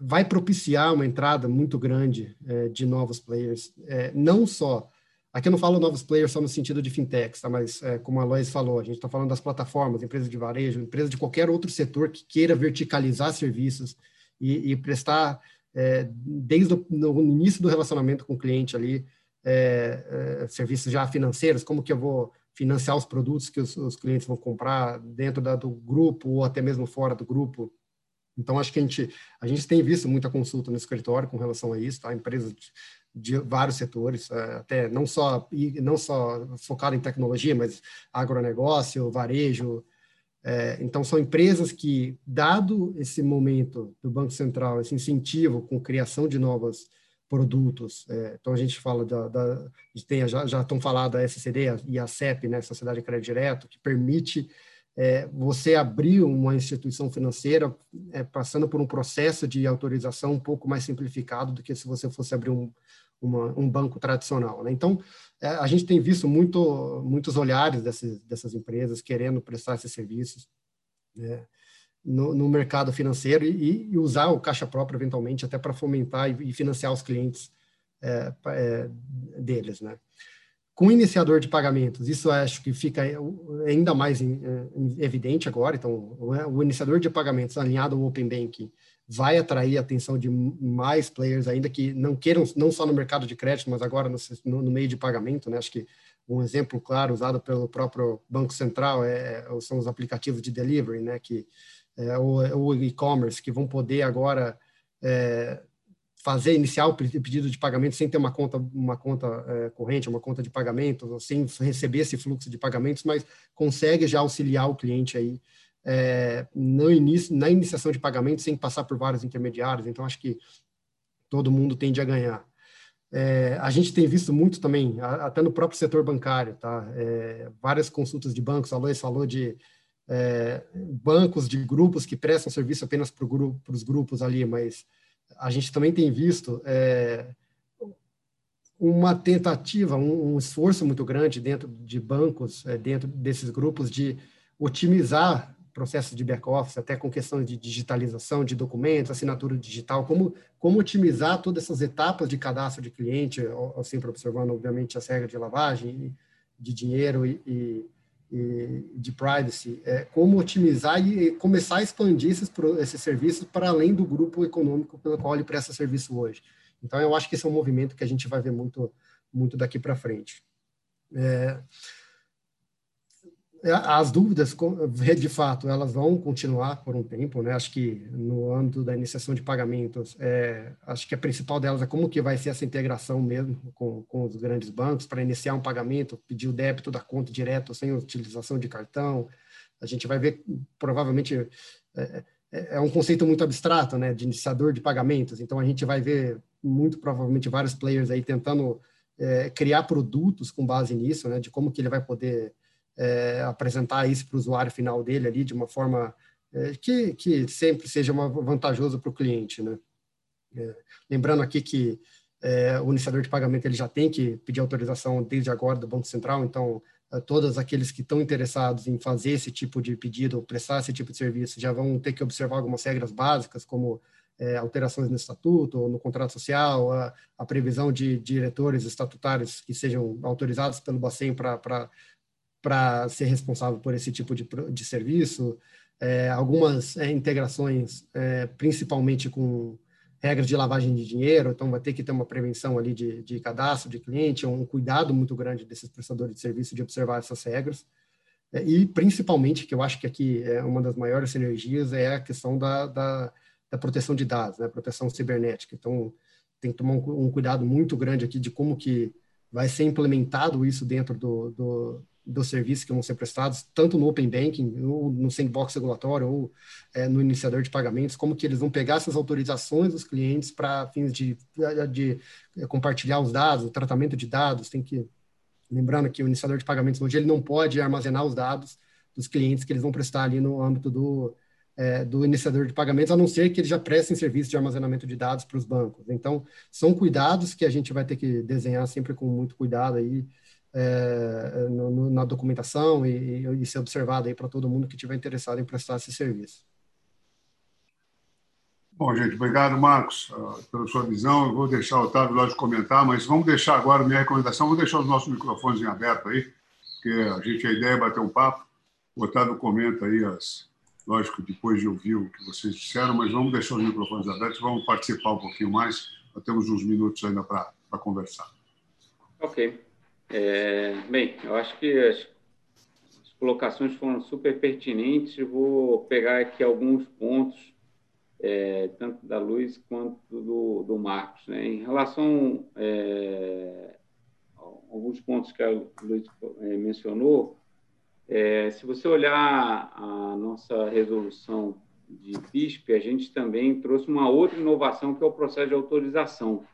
vai propiciar uma entrada muito grande é, de novos players, é, não só Aqui eu não falo novos players só no sentido de fintechs, tá? mas como a Lois falou, a gente está falando das plataformas, empresas de varejo, empresas de qualquer outro setor que queira verticalizar serviços e, e prestar é, desde o no início do relacionamento com o cliente ali, é, é, serviços já financeiros, como que eu vou financiar os produtos que os, os clientes vão comprar dentro da, do grupo ou até mesmo fora do grupo. Então, acho que a gente, a gente tem visto muita consulta no escritório com relação a isso, tá? Empresas de, de vários setores, é, até não só, não só focado em tecnologia, mas agronegócio, varejo, é, então, são empresas que, dado esse momento do Banco Central, esse incentivo com criação de novos produtos, é, então a gente fala da, da tem, já, já estão falando da SCD e a CEP, né, Sociedade de Crédito Direto, que permite é, você abrir uma instituição financeira é, passando por um processo de autorização um pouco mais simplificado do que se você fosse abrir um, uma, um banco tradicional. Né? Então, é, a gente tem visto muito, muitos olhares dessas, dessas empresas querendo prestar esses serviços né, no, no, mercado financeiro e, e, usar o caixa próprio, eventualmente, até para fomentar e, financiar os clientes é, é, deles. Né? Com iniciador de pagamentos, isso acho que fica ainda mais em, evidente agora. Então, o, iniciador de pagamentos alinhado ao Open Banking vai atrair a atenção de mais players, ainda que não queiram, não só no mercado de crédito, mas agora no, no, meio de pagamento, né? Acho que um exemplo claro usado pelo próprio Banco Central é, é são os aplicativos de delivery, né? Que é, o, o e-commerce que vão poder agora é, fazer iniciar o pedido de pagamento sem ter uma conta uma conta é, corrente, uma conta de pagamento, sem receber esse fluxo de pagamentos, mas consegue já auxiliar o cliente aí é, no início, na iniciação de pagamento sem passar por vários intermediários. Então acho que todo mundo tende a ganhar. É, a gente tem visto muito também, até no próprio setor bancário, tá? É, várias consultas de bancos, a Lois falou de é, bancos de grupos que prestam serviço apenas para grupo, os grupos ali, mas a gente também tem visto é, uma tentativa, um, um, esforço muito grande dentro de bancos, é, dentro desses grupos, de otimizar processos de back-office, até com questões de digitalização de documentos, assinatura digital, como, como otimizar todas essas etapas de cadastro de cliente, sempre observando, obviamente, as regras de lavagem de dinheiro e, e de privacy, é, como otimizar e começar a expandir esses, esses serviços para além do grupo econômico pelo qual ele presta serviço hoje. Então, eu acho que esse é um movimento que a gente vai ver muito, muito daqui para frente. É, as dúvidas, de fato, elas vão continuar por um tempo, né? Acho que no âmbito da iniciação de pagamentos, é, acho que a principal delas é como que vai ser essa integração mesmo com, com os grandes bancos para iniciar um pagamento, pedir o débito da conta direto sem utilização de cartão. A gente vai ver, provavelmente, é, é, é um conceito muito abstrato, né? De iniciador de pagamentos. Então, a gente vai ver muito provavelmente vários players aí tentando é, criar produtos com base nisso, né? De como que ele vai poder é, apresentar isso para o usuário final dele ali de uma forma é, que, que sempre seja uma, vantajoso para o cliente, né? É, lembrando aqui que é, o iniciador de pagamento ele já tem que pedir autorização desde agora do Banco Central, então é, todos aqueles que estão interessados em fazer esse tipo de pedido, prestar esse tipo de serviço, já vão ter que observar algumas regras básicas, como é, alterações no estatuto, no contrato social, a, a, previsão de diretores estatutários que sejam autorizados pelo Bacen para para ser responsável por esse tipo de, de serviço, é, algumas é, integrações, é, principalmente com regras de lavagem de dinheiro, então vai ter que ter uma prevenção ali de, de cadastro de cliente, um cuidado muito grande desses prestadores de serviço de observar essas regras. É, e, principalmente, que eu acho que aqui é uma das maiores sinergias, é a questão da, da, da proteção de dados, né, proteção cibernética. Então, tem que tomar um, um, cuidado muito grande aqui de como que vai ser implementado isso dentro do, do dos serviços que vão ser prestados, tanto no Open Banking, ou no sandbox regulatório, ou é, no iniciador de pagamentos, como que eles vão pegar essas autorizações dos clientes para fins de, de, de, compartilhar os dados, o tratamento de dados, tem que, lembrando que o iniciador de pagamentos hoje ele não pode armazenar os dados dos clientes que eles vão prestar ali no âmbito do, é, do iniciador de pagamentos, a não ser que eles já prestem serviço de armazenamento de dados para os bancos. Então, são cuidados que a gente vai ter que desenhar sempre com muito cuidado aí, é, no, na documentação e, e, ser observado aí para todo mundo que estiver interessado em prestar esse serviço. Bom, gente, obrigado, Marcos, uh, pela sua visão. Eu vou deixar o Otávio lá de comentar, mas vamos deixar agora minha recomendação. Vou deixar os nossos microfones em aberto aí, porque a gente a ideia é bater um papo. O Otávio comenta aí as, lógico, depois de ouvir o que vocês disseram, mas vamos deixar os microfones abertos, vamos participar um pouquinho mais. Nós temos uns minutos ainda para conversar. Ok. É, bem, eu acho que as, as, colocações foram super pertinentes. vou pegar aqui alguns pontos, é, tanto da Luiz quanto do, do Marcos. Né? Em relação é, a alguns pontos que a Luiz é, mencionou, é, se você olhar a nossa resolução de PISP, a gente também trouxe uma outra inovação, que é o processo de autorização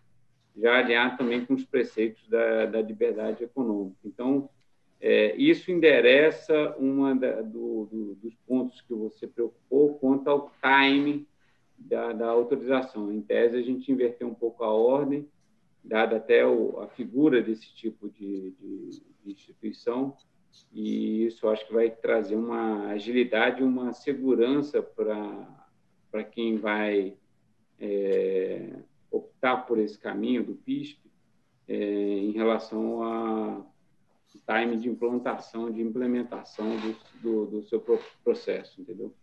já alinhado também com os preceitos da, da liberdade econômica. Então, é, isso endereça da, do, do, dos pontos que você preocupou quanto ao time da, da, autorização. Em tese, a gente inverteu um pouco a ordem, dada até o, a figura desse tipo de, de, de instituição, e isso acho que vai trazer uma agilidade, uma segurança para quem vai é, optar por esse caminho do PISP é, em relação a time de implantação, de implementação do, do, do seu processo, entendeu?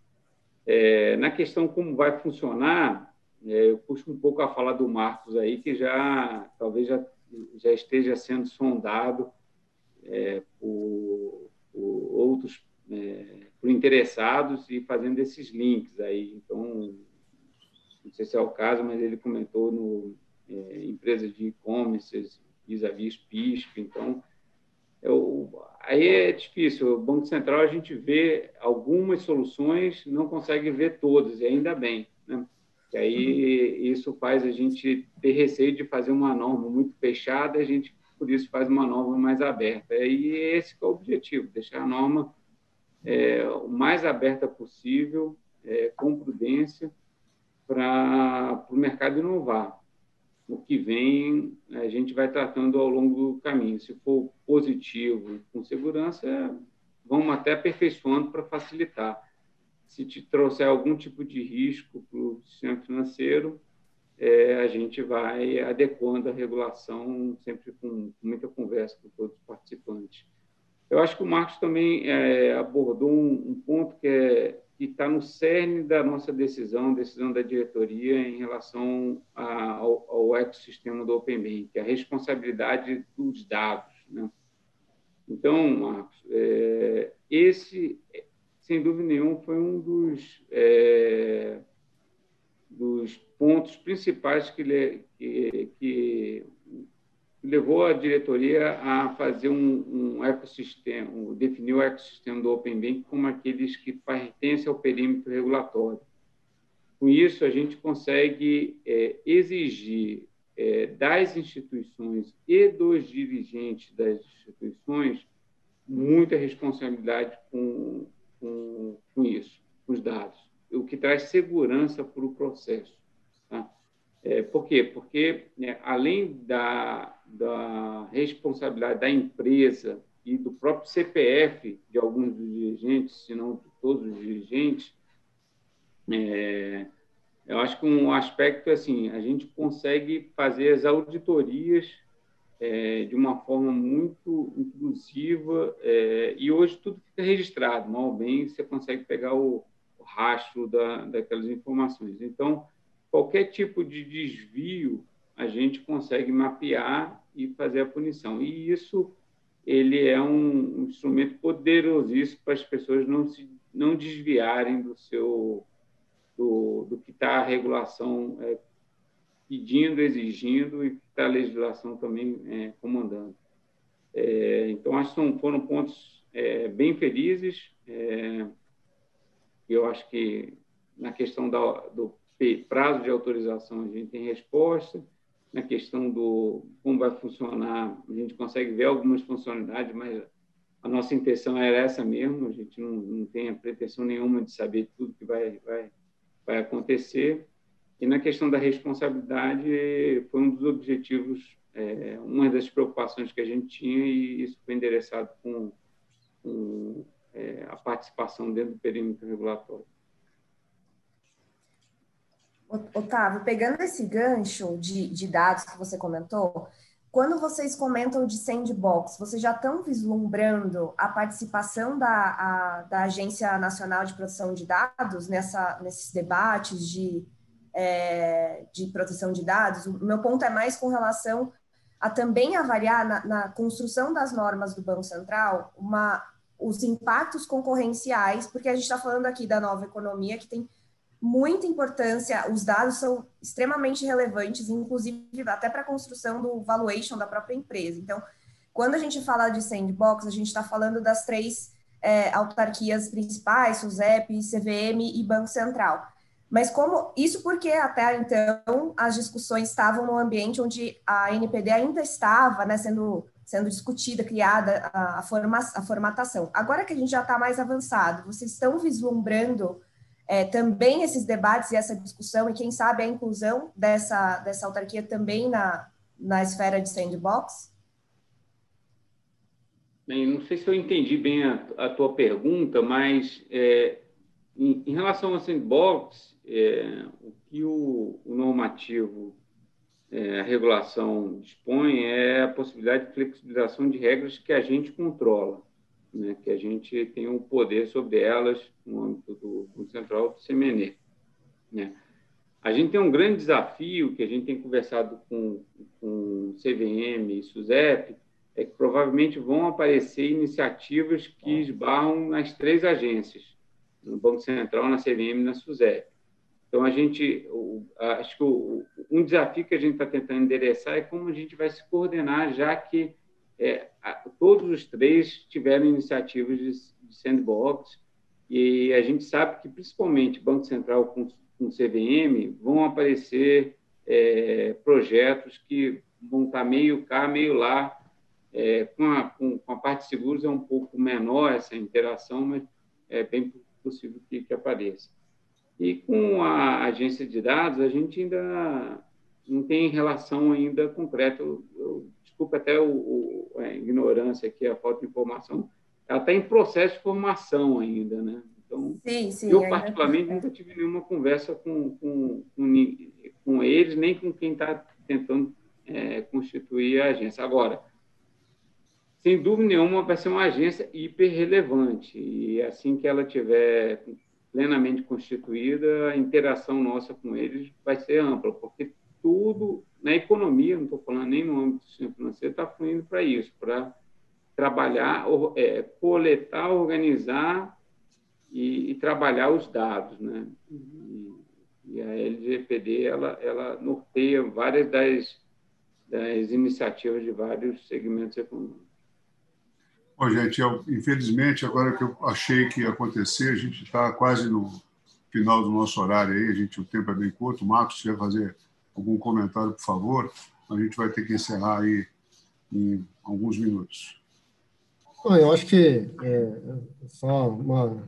É, na questão como vai funcionar, é, eu puxo um pouco a falar do Marcos aí, que já talvez já, já esteja sendo sondado é, por, por, outros, é, por interessados e fazendo esses links aí. Então, sei se é o caso, mas ele comentou no é, empresas de e-commerce, vis-à-vis PISP, então eu, aí é difícil. O Banco Central a gente vê algumas soluções, não consegue ver todas, e ainda bem. Né? E aí isso faz a gente ter receio de fazer uma norma muito fechada, a gente por isso faz uma norma mais aberta. E esse é o objetivo, deixar a norma é, o mais aberta possível, é, com prudência, para o mercado inovar. O que vem, a gente vai tratando ao longo do caminho. Se for positivo, com segurança, vamos até aperfeiçoando para facilitar. Se te trouxer algum tipo de risco para o sistema financeiro, é, a gente vai adequando a regulação, sempre com muita conversa com todos os participantes. Eu acho que o Marcos também é, abordou um, um, ponto que é, está no cerne da nossa decisão, decisão da diretoria em relação a, ao, ao, ecossistema do Open Bank, que é a responsabilidade dos dados. Né? Então, Marcos, é, esse, sem dúvida nenhuma, foi um dos é, dos pontos principais que, que, que, levou a diretoria a fazer um, um ecossistema, definir o ecossistema do Open Bank como aqueles que pertencem ao perímetro regulatório. Com isso, a gente consegue é, exigir é, das instituições e dos dirigentes das instituições muita responsabilidade com, com, com isso, com os dados o que traz segurança para o processo. É, por quê? Porque, né, além da, da responsabilidade da empresa e do próprio CPF de alguns dos dirigentes, se não de todos os dirigentes, é, eu acho que um aspecto é assim, a gente consegue fazer as auditorias é, de uma forma muito inclusiva é, e hoje tudo fica registrado, mal ou bem você consegue pegar o, rastro da, daquelas informações. Então, qualquer tipo de desvio a gente consegue mapear e fazer a punição. E isso ele é um instrumento poderosíssimo para as pessoas não se não desviarem do seu do, do que está a regulação é, pedindo, exigindo e que está a legislação também é, comandando. É, então acho que foram pontos é, bem felizes. É, eu acho que na questão da, do prazo de autorização a gente tem resposta, na questão do como vai funcionar, a gente consegue ver algumas funcionalidades, mas a nossa intenção era essa mesmo, a gente não, não tem a pretensão nenhuma de saber tudo que vai, vai, vai acontecer. E na questão da responsabilidade, foi um dos objetivos, é, uma das preocupações que a gente tinha, e isso foi endereçado com, com é, a participação dentro do perímetro regulatório. Otávio, pegando esse gancho de, de dados que você comentou, quando vocês comentam de sandbox, vocês já estão vislumbrando a participação da, a, da Agência Nacional de Proteção de Dados nessa, nesses debates de, é, de proteção de dados? O meu ponto é mais com relação a também avaliar na, na construção das normas do Banco Central uma os impactos concorrenciais, porque a gente está falando aqui da nova economia que tem muita importância, os dados são extremamente relevantes, inclusive até para a construção do valuation da própria empresa. Então, quando a gente fala de sandbox, a gente está falando das três é, autarquias principais, SUSEP, CVM e Banco Central. Mas como isso porque até então as discussões estavam no ambiente onde a NPD ainda estava, né, sendo sendo discutida, criada a, forma, a formatação. Agora que a gente já está mais avançado, vocês estão vislumbrando é, também esses debates e essa discussão, e quem sabe a inclusão dessa, dessa autarquia também na, na esfera de sandbox? Bem, não sei se eu entendi bem a, a tua pergunta, mas é, em, em, relação ao sandbox, é, o que o, o normativo é, a regulação dispõe é a possibilidade de flexibilização de regras que a gente controla, né, que a gente tem um poder sobre elas no âmbito do Banco Central do CMNE. Né. A gente tem um grande desafio que a gente tem conversado com, com CVM e SUSEP, é que provavelmente vão aparecer iniciativas que esbarram nas três agências, no Banco Central, na CVM e na SUSEP. Então, a gente, acho que um desafio que a gente está tentando endereçar é como a gente vai se coordenar, já que é, todos os três tiveram iniciativas de, de, sandbox, e a gente sabe que, principalmente, Banco Central com, com CVM, vão aparecer é, projetos que vão estar meio cá, meio lá. É, com, a, com, com, a parte de seguros é um pouco menor essa interação, mas é bem possível que, que apareça. E com a agência de dados, a gente ainda não tem relação ainda concreta. Eu, eu, desculpa até o, o, a ignorância aqui, a falta de informação. Ela está em processo de formação ainda, né? Então, sim, sim, eu particularmente nunca tive nenhuma conversa com, com, com, com eles, nem com quem está tentando é, constituir a agência. Agora, sem dúvida nenhuma, vai ser uma agência hiper relevante e assim que ela tiver plenamente constituída, a interação nossa com eles vai ser ampla, porque tudo na economia, não estou falando nem no âmbito do sistema financeiro, está fluindo para isso, para trabalhar, é, coletar, organizar e, e, trabalhar os dados, né? E, e, a LGPD ela, ela norteia várias das, das iniciativas de vários segmentos econômicos. Bom, gente, eu, infelizmente, agora que eu achei que ia acontecer, a gente está quase no final do nosso horário aí, a gente, o tempo é bem curto. Marcos, se quer fazer algum comentário, por favor, a gente vai ter que encerrar aí em alguns minutos. Eu acho que é, só uma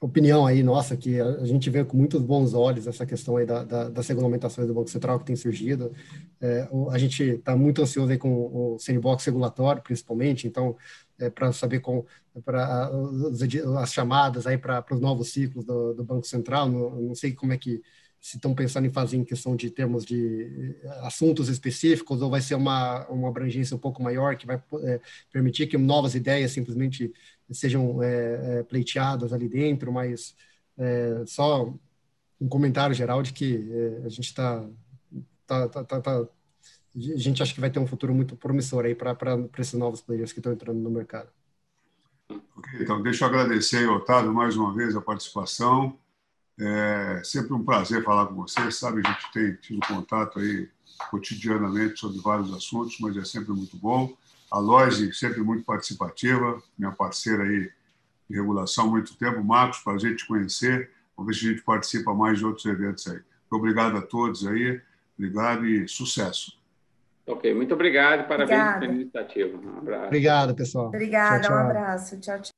opinião aí nossa, que a, gente vê com muitos bons olhos essa questão aí da, da, das regulamentações do Banco Central que tem surgido. É, a gente está muito ansioso aí com o sandbox regulatório, principalmente, então, é, para saber com para as chamadas aí para os novos ciclos do, do Banco Central, não, não sei como é que se estão pensando em fazer em questão de termos de assuntos específicos ou vai ser uma, uma abrangência um pouco maior que vai é, permitir que novas ideias simplesmente sejam é, é, pleiteadas ali dentro, mas só um comentário geral de que a gente está tá, tá, tá, tá, a gente acha que vai ter um futuro muito promissor aí para esses novos players que estão entrando no mercado. Ok, então deixa eu agradecer, Otávio, mais uma vez a participação. É sempre um prazer falar com você. Sabe, a gente tem tido contato aí cotidianamente sobre vários assuntos, mas é sempre muito bom. A Loise, sempre muito participativa, minha parceira aí de regulação há muito tempo. Marcos, prazer te conhecer. Vamos ver se a gente participa mais de outros eventos aí. Obrigado a todos aí. Obrigado e sucesso. Ok, muito obrigado. Parabéns Obrigada. pela iniciativa. Um abraço. Obrigado, pessoal. Obrigada, tchau, tchau. um abraço. Tchau, tchau.